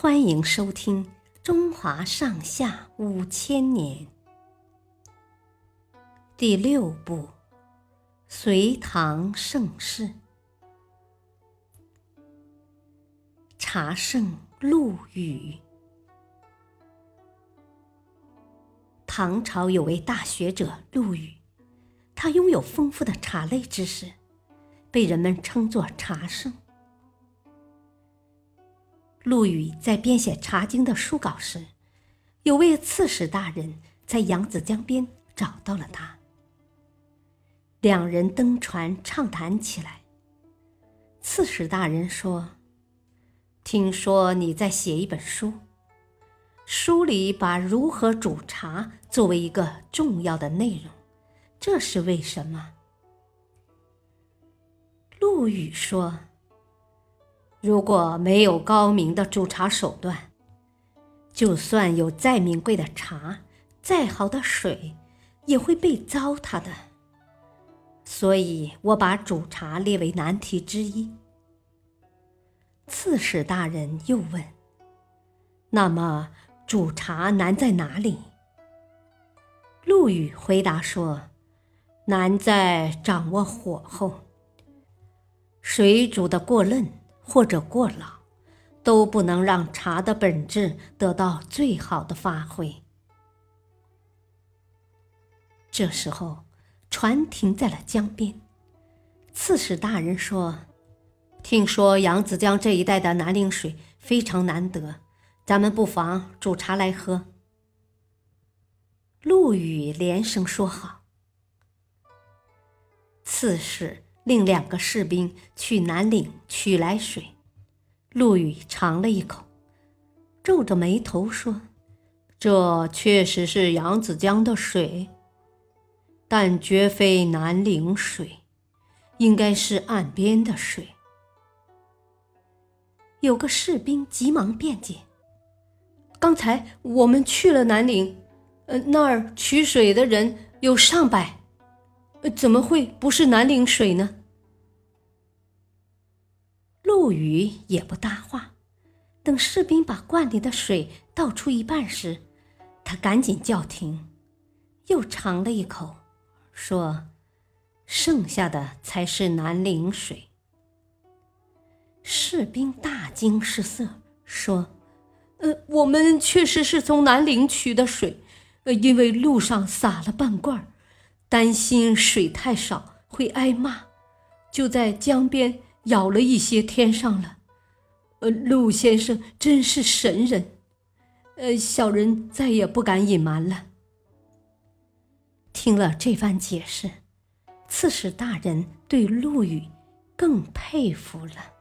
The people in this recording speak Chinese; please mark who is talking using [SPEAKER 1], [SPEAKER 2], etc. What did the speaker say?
[SPEAKER 1] 欢迎收听《中华上下五千年》第六部《隋唐盛世》。茶圣陆羽。唐朝有位大学者陆羽，他拥有丰富的茶类知识，被人们称作茶圣。陆羽在编写《茶经》的书稿时，有位刺史大人在扬子江边找到了他。两人登船畅谈起来。刺史大人说：“听说你在写一本书，书里把如何煮茶作为一个重要的内容，这是为什么？”陆羽说。如果没有高明的煮茶手段，就算有再名贵的茶、再好的水，也会被糟蹋的。所以我把煮茶列为难题之一。刺史大人又问：“那么煮茶难在哪里？”陆羽回答说：“难在掌握火候，水煮得过嫩。”或者过老，都不能让茶的本质得到最好的发挥。这时候，船停在了江边。刺史大人说：“听说扬子江这一带的南陵水非常难得，咱们不妨煮茶来喝。”陆羽连声说好。刺史。令两个士兵去南岭取来水，陆羽尝了一口，皱着眉头说：“这确实是扬子江的水，但绝非南岭水，应该是岸边的水。”有个士兵急忙辩解：“刚才我们去了南岭，呃，那儿取水的人有上百，怎么会不是南陵水呢？”陆羽也不搭话，等士兵把罐里的水倒出一半时，他赶紧叫停，又尝了一口，说：“剩下的才是南陵水。”士兵大惊失色，说：“呃，我们确实是从南陵取的水，呃，因为路上洒了半罐儿，担心水太少会挨骂，就在江边。”舀了一些添上了，呃，陆先生真是神人，呃，小人再也不敢隐瞒了。听了这番解释，刺史大人对陆羽更佩服了。